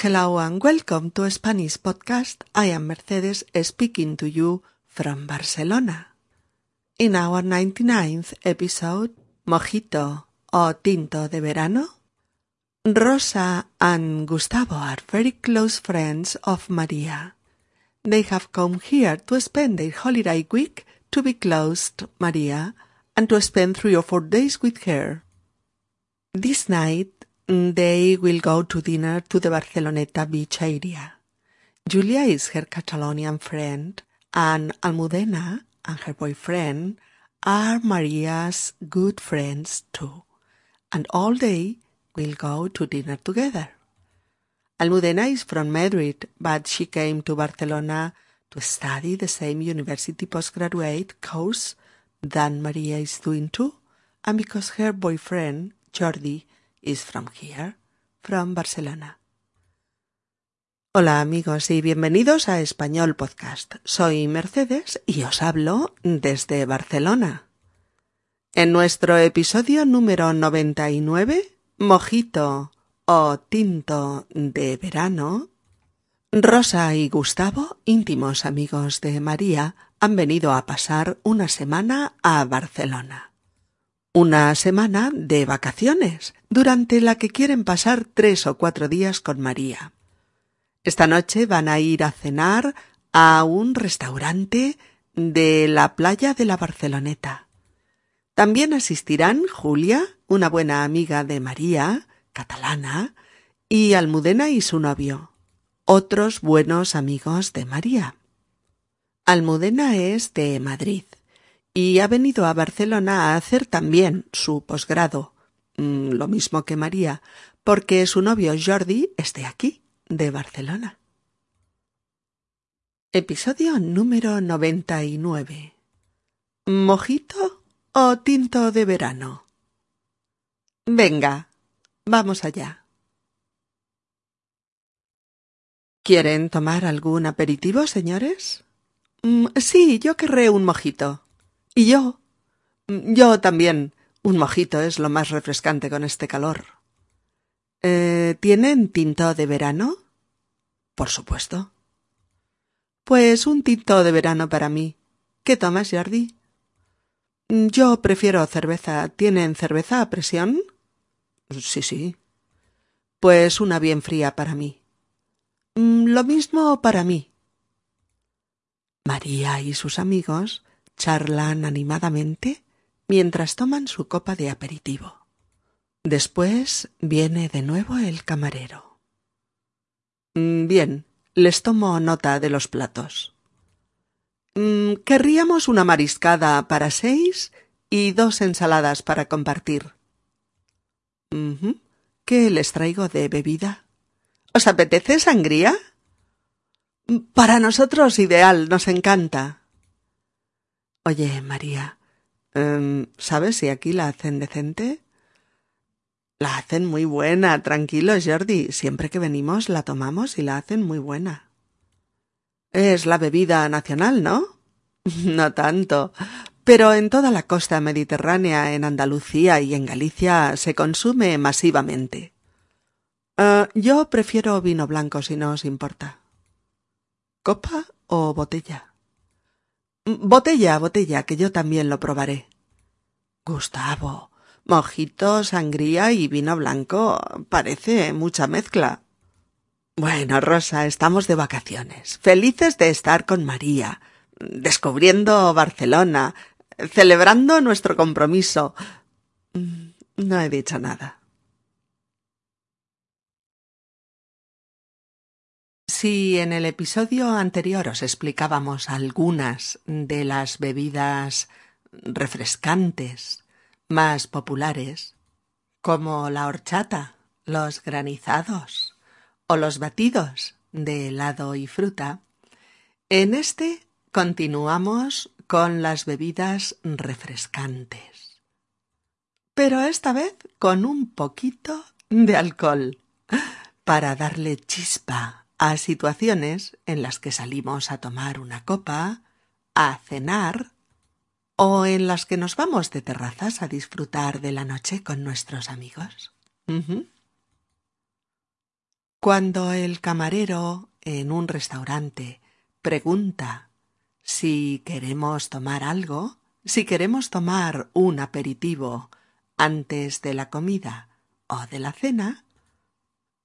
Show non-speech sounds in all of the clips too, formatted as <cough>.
Hello and welcome to Spanish Podcast. I am Mercedes speaking to you from Barcelona. In our 99th episode, Mojito o Tinto de Verano, Rosa and Gustavo are very close friends of Maria. They have come here to spend their holiday week to be close to Maria and to spend three or four days with her. This night they will go to dinner to the Barceloneta beach area. Julia is her Catalonian friend, and Almudena and her boyfriend are Maria's good friends too, and all day will go to dinner together. Almudena is from Madrid, but she came to Barcelona to study the same university postgraduate course that Maria is doing too, and because her boyfriend, Jordi, is from here, from Barcelona. Hola amigos y bienvenidos a Español Podcast. Soy Mercedes y os hablo desde Barcelona. En nuestro episodio número 99, Mojito o Tinto de Verano, Rosa y Gustavo, íntimos amigos de María, han venido a pasar una semana a Barcelona una semana de vacaciones, durante la que quieren pasar tres o cuatro días con María. Esta noche van a ir a cenar a un restaurante de la playa de la Barceloneta. También asistirán Julia, una buena amiga de María, catalana, y Almudena y su novio, otros buenos amigos de María. Almudena es de Madrid y ha venido a Barcelona a hacer también su posgrado, mm, lo mismo que María, porque su novio Jordi es de aquí, de Barcelona. Episodio número 99. ¿Mojito o tinto de verano? Venga, vamos allá. ¿Quieren tomar algún aperitivo, señores? Mm, sí, yo querré un mojito. Y yo. Yo también. Un mojito es lo más refrescante con este calor. Eh, ¿Tienen tinto de verano? Por supuesto. Pues un tinto de verano para mí. ¿Qué tomas, Jordi? Yo prefiero cerveza. ¿Tienen cerveza a presión? Sí, sí. Pues una bien fría para mí. Mm, lo mismo para mí. María y sus amigos charlan animadamente mientras toman su copa de aperitivo. Después viene de nuevo el camarero. Mm, bien, les tomo nota de los platos. Mm, querríamos una mariscada para seis y dos ensaladas para compartir. ¿Qué les traigo de bebida? ¿Os apetece sangría? Para nosotros ideal, nos encanta. Oye, María, em, ¿sabes si aquí la hacen decente? La hacen muy buena, tranquilo, Jordi. Siempre que venimos la tomamos y la hacen muy buena. Es la bebida nacional, ¿no? <laughs> no tanto. Pero en toda la costa mediterránea, en Andalucía y en Galicia, se consume masivamente. Eh, yo prefiero vino blanco si no os importa. ¿Copa o botella? Botella, botella, que yo también lo probaré. Gustavo, mojito, sangría y vino blanco. Parece mucha mezcla. Bueno, Rosa, estamos de vacaciones, felices de estar con María, descubriendo Barcelona, celebrando nuestro compromiso. Mm, no he dicho nada. Si en el episodio anterior os explicábamos algunas de las bebidas refrescantes más populares, como la horchata, los granizados o los batidos de helado y fruta, en este continuamos con las bebidas refrescantes. Pero esta vez con un poquito de alcohol, para darle chispa a situaciones en las que salimos a tomar una copa, a cenar, o en las que nos vamos de terrazas a disfrutar de la noche con nuestros amigos. Cuando el camarero en un restaurante pregunta si queremos tomar algo, si queremos tomar un aperitivo antes de la comida o de la cena,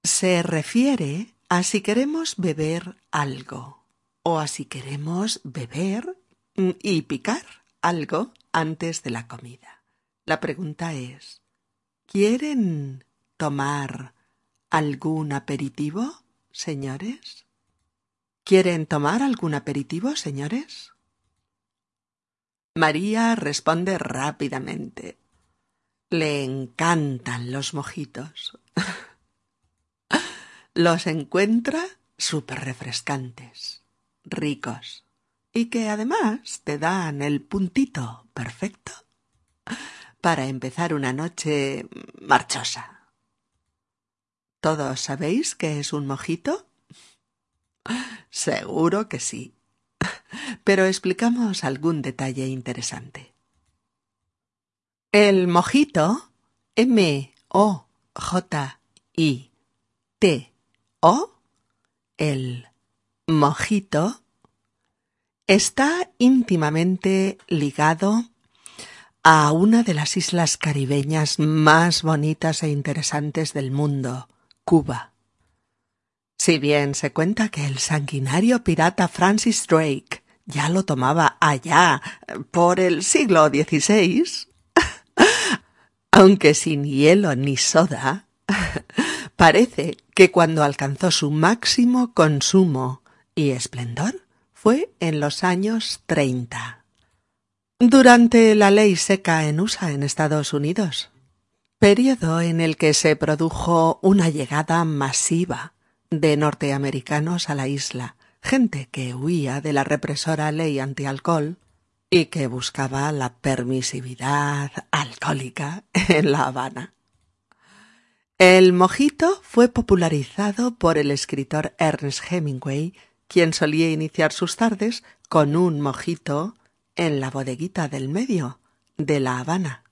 se refiere a si queremos beber algo o a si queremos beber y picar algo antes de la comida. La pregunta es, ¿quieren tomar algún aperitivo, señores? ¿Quieren tomar algún aperitivo, señores? María responde rápidamente. Le encantan los mojitos. <laughs> los encuentra súper refrescantes, ricos, y que además te dan el puntito perfecto para empezar una noche marchosa. ¿Todos sabéis qué es un mojito? Seguro que sí. Pero explicamos algún detalle interesante. El mojito, M-O-J-I-T-O, el mojito, está íntimamente ligado a una de las islas caribeñas más bonitas e interesantes del mundo, Cuba. Si bien se cuenta que el sanguinario pirata Francis Drake ya lo tomaba allá por el siglo XVI, <laughs> aunque sin hielo ni soda, parece que cuando alcanzó su máximo consumo y esplendor fue en los años treinta. Durante la ley seca en USA en Estados Unidos, periodo en el que se produjo una llegada masiva de norteamericanos a la isla, gente que huía de la represora ley antialcohol y que buscaba la permisividad alcohólica en La Habana. El mojito fue popularizado por el escritor Ernest Hemingway, quien solía iniciar sus tardes con un mojito en la bodeguita del medio de La Habana,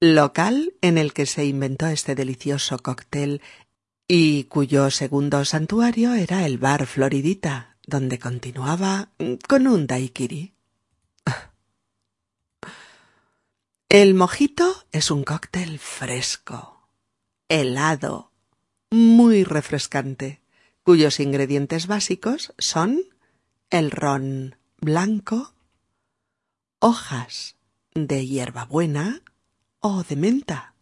local en el que se inventó este delicioso cóctel y cuyo segundo santuario era el bar Floridita, donde continuaba con un daiquiri. <laughs> El mojito es un cóctel fresco, helado, muy refrescante, cuyos ingredientes básicos son el ron blanco, hojas de hierbabuena o de menta,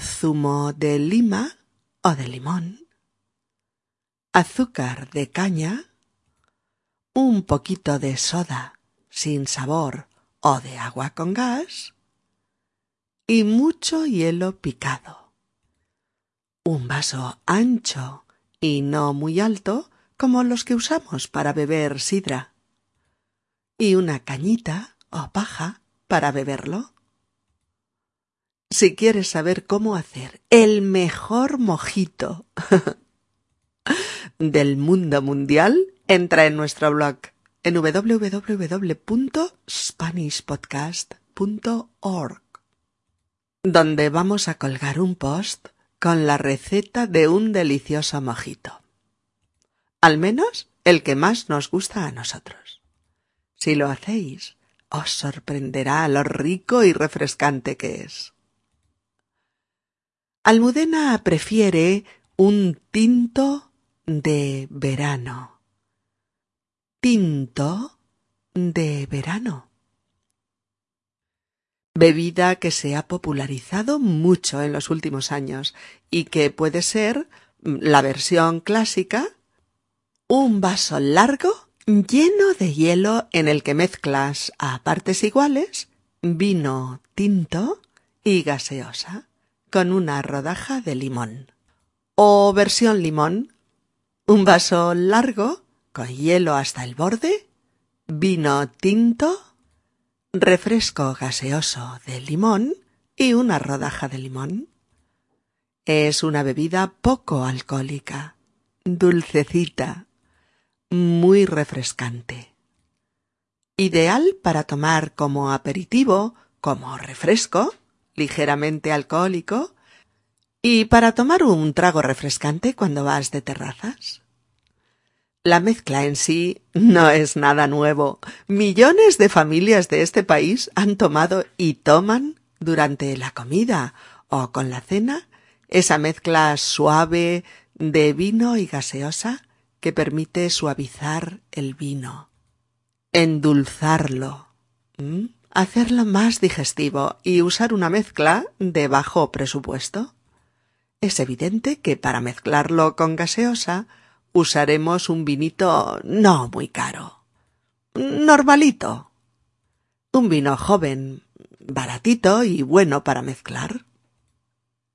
zumo de lima o de limón, azúcar de caña, un poquito de soda sin sabor o de agua con gas y mucho hielo picado. Un vaso ancho y no muy alto como los que usamos para beber sidra. Y una cañita o paja para beberlo. Si quieres saber cómo hacer el mejor mojito <laughs> del mundo mundial, entra en nuestro blog en www.spanishpodcast.org, donde vamos a colgar un post con la receta de un delicioso mojito. Al menos el que más nos gusta a nosotros. Si lo hacéis, os sorprenderá lo rico y refrescante que es. Almudena prefiere un tinto de verano tinto de verano. Bebida que se ha popularizado mucho en los últimos años y que puede ser la versión clásica, un vaso largo lleno de hielo en el que mezclas a partes iguales vino tinto y gaseosa con una rodaja de limón. O versión limón, un vaso largo con hielo hasta el borde, vino tinto, refresco gaseoso de limón y una rodaja de limón. Es una bebida poco alcohólica, dulcecita, muy refrescante. Ideal para tomar como aperitivo, como refresco, ligeramente alcohólico, ¿Y para tomar un trago refrescante cuando vas de terrazas? La mezcla en sí no es nada nuevo. Millones de familias de este país han tomado y toman durante la comida o con la cena esa mezcla suave de vino y gaseosa que permite suavizar el vino, endulzarlo, hacerlo más digestivo y usar una mezcla de bajo presupuesto. Es evidente que para mezclarlo con gaseosa usaremos un vinito no muy caro. Normalito. Un vino joven, baratito y bueno para mezclar.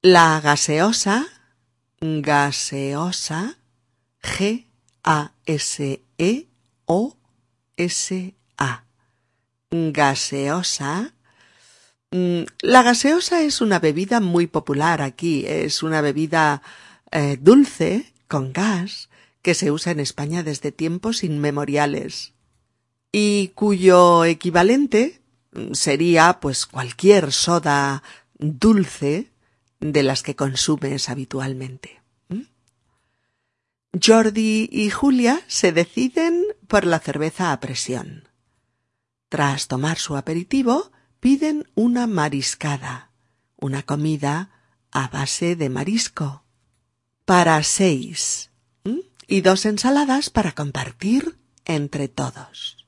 La gaseosa, gaseosa, G-A-S-E-O-S-A. Gaseosa. Mm, la gaseosa es una bebida muy popular aquí. Es una bebida eh, dulce, con gas, que se usa en España desde tiempos inmemoriales y cuyo equivalente sería pues cualquier soda dulce de las que consumes habitualmente. Jordi y Julia se deciden por la cerveza a presión. Tras tomar su aperitivo, piden una mariscada, una comida a base de marisco, para seis, y dos ensaladas para compartir entre todos.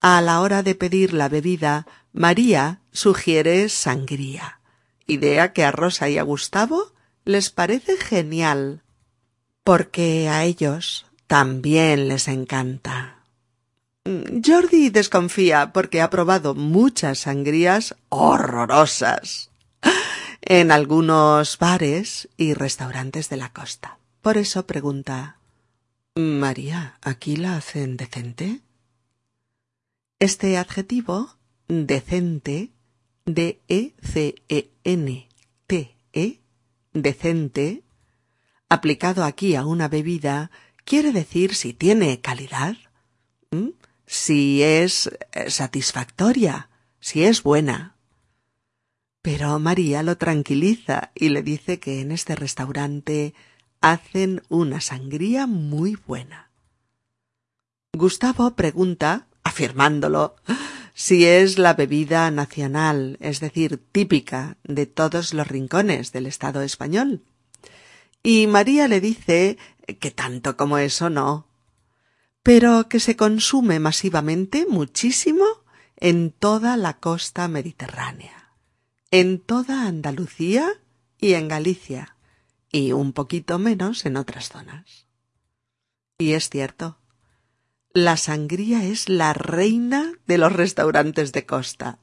A la hora de pedir la bebida, María sugiere sangría, idea que a Rosa y a Gustavo les parece genial, porque a ellos también les encanta. Jordi desconfía porque ha probado muchas sangrías horrorosas en algunos bares y restaurantes de la costa. Por eso pregunta María, ¿aquí la hacen decente? Este adjetivo, decente, D-E-C-E-N-T-E, decente, aplicado aquí a una bebida, quiere decir si tiene calidad, si es eh, satisfactoria, si es buena. Pero María lo tranquiliza y le dice que en este restaurante hacen una sangría muy buena. Gustavo pregunta, afirmándolo, si es la bebida nacional, es decir, típica de todos los rincones del Estado español. Y María le dice que tanto como eso no, pero que se consume masivamente muchísimo en toda la costa mediterránea, en toda Andalucía y en Galicia y un poquito menos en otras zonas. Y es cierto, la sangría es la reina de los restaurantes de costa,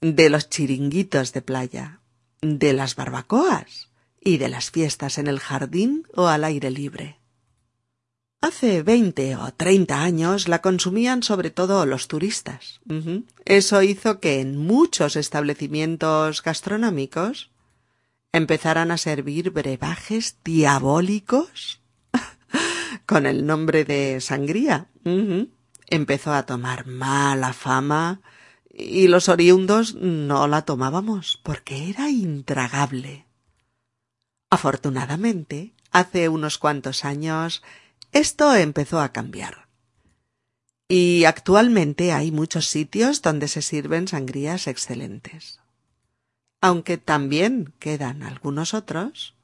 de los chiringuitos de playa, de las barbacoas y de las fiestas en el jardín o al aire libre. Hace veinte o treinta años la consumían sobre todo los turistas. Eso hizo que en muchos establecimientos gastronómicos empezaran a servir brebajes diabólicos <laughs> con el nombre de sangría. Empezó a tomar mala fama y los oriundos no la tomábamos porque era intragable. Afortunadamente, hace unos cuantos años, esto empezó a cambiar. Y actualmente hay muchos sitios donde se sirven sangrías excelentes aunque también quedan algunos otros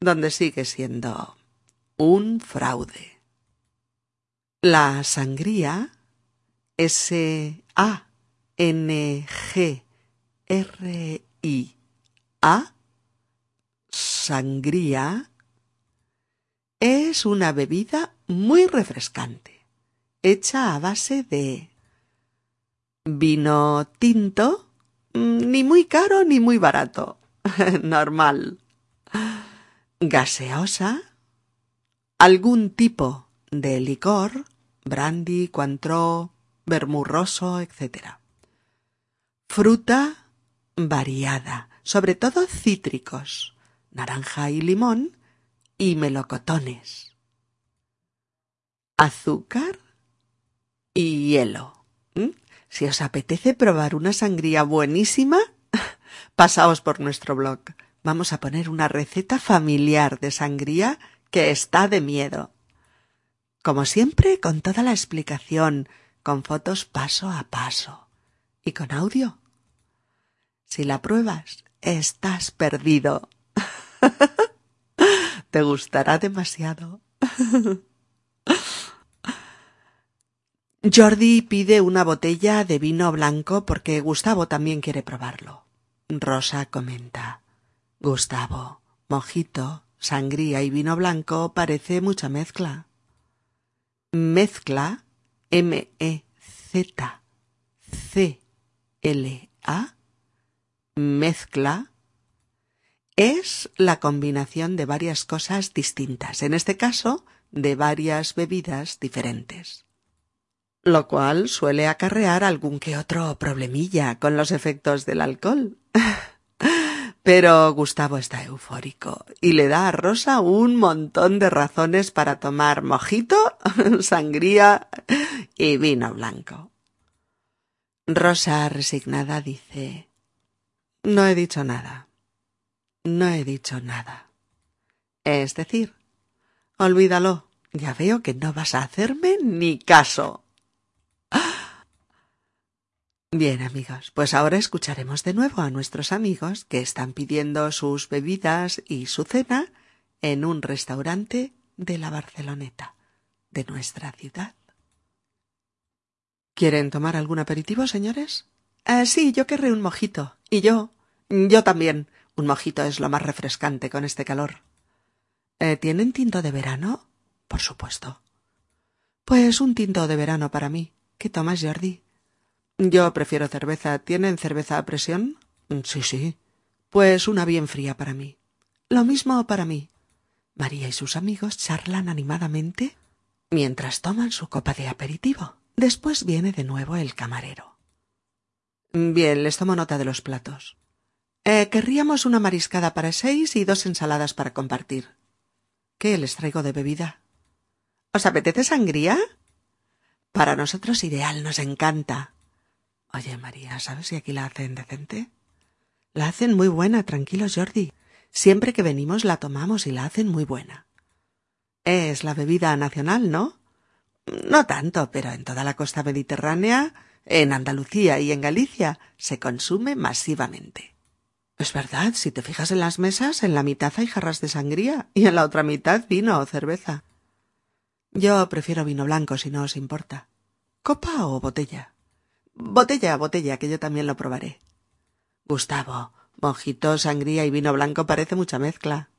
donde sigue siendo un fraude. La sangría S A N G R I A sangría es una bebida muy refrescante, hecha a base de vino tinto, ni muy caro ni muy barato. <laughs> Normal. Gaseosa. Algún tipo de licor, brandy, cuantro, vermurroso, etc. Fruta variada, sobre todo cítricos, naranja y limón y melocotones. Azúcar y hielo. Si os apetece probar una sangría buenísima, <laughs> pasaos por nuestro blog vamos a poner una receta familiar de sangría que está de miedo. Como siempre, con toda la explicación, con fotos paso a paso y con audio. Si la pruebas, estás perdido. <laughs> Te gustará demasiado. <laughs> Jordi pide una botella de vino blanco porque Gustavo también quiere probarlo. Rosa comenta. Gustavo, mojito, sangría y vino blanco parece mucha mezcla. Mezcla, M-E-Z-C-L-A, mezcla, es la combinación de varias cosas distintas, en este caso, de varias bebidas diferentes lo cual suele acarrear algún que otro problemilla con los efectos del alcohol. <laughs> Pero Gustavo está eufórico y le da a Rosa un montón de razones para tomar mojito, <laughs> sangría y vino blanco. Rosa, resignada, dice No he dicho nada. No he dicho nada. Es decir, olvídalo. Ya veo que no vas a hacerme ni caso. Bien amigos, pues ahora escucharemos de nuevo a nuestros amigos que están pidiendo sus bebidas y su cena en un restaurante de la Barceloneta, de nuestra ciudad. ¿Quieren tomar algún aperitivo, señores? Ah, sí, yo querré un mojito. Y yo. Yo también. Un mojito es lo más refrescante con este calor. Eh, ¿Tienen tinto de verano? Por supuesto. Pues un tinto de verano para mí. ¿Qué tomas, Jordi? Yo prefiero cerveza. ¿Tienen cerveza a presión? Sí, sí. Pues una bien fría para mí. Lo mismo para mí. María y sus amigos charlan animadamente mientras toman su copa de aperitivo. Después viene de nuevo el camarero. Bien, les tomo nota de los platos. Eh, querríamos una mariscada para seis y dos ensaladas para compartir. ¿Qué les traigo de bebida? ¿Os apetece sangría? Para nosotros ideal, nos encanta. Oye, María, ¿sabes si aquí la hacen decente? La hacen muy buena, tranquilo, Jordi. Siempre que venimos la tomamos y la hacen muy buena. Es la bebida nacional, ¿no? No tanto, pero en toda la costa mediterránea, en Andalucía y en Galicia, se consume masivamente. Es verdad, si te fijas en las mesas, en la mitad hay jarras de sangría y en la otra mitad vino o cerveza. Yo prefiero vino blanco, si no os importa. ¿Copa o botella? Botella, botella, que yo también lo probaré. Gustavo, mojito, sangría y vino blanco parece mucha mezcla.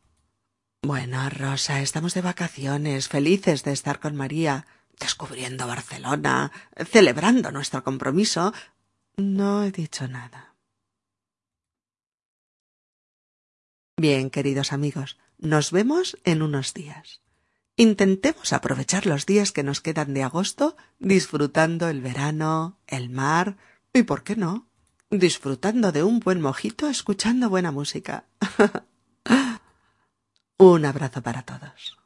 Bueno, Rosa, estamos de vacaciones, felices de estar con María, descubriendo Barcelona, celebrando nuestro compromiso. No he dicho nada. Bien, queridos amigos, nos vemos en unos días. Intentemos aprovechar los días que nos quedan de agosto disfrutando el verano, el mar y, ¿por qué no?, disfrutando de un buen mojito escuchando buena música. <laughs> un abrazo para todos.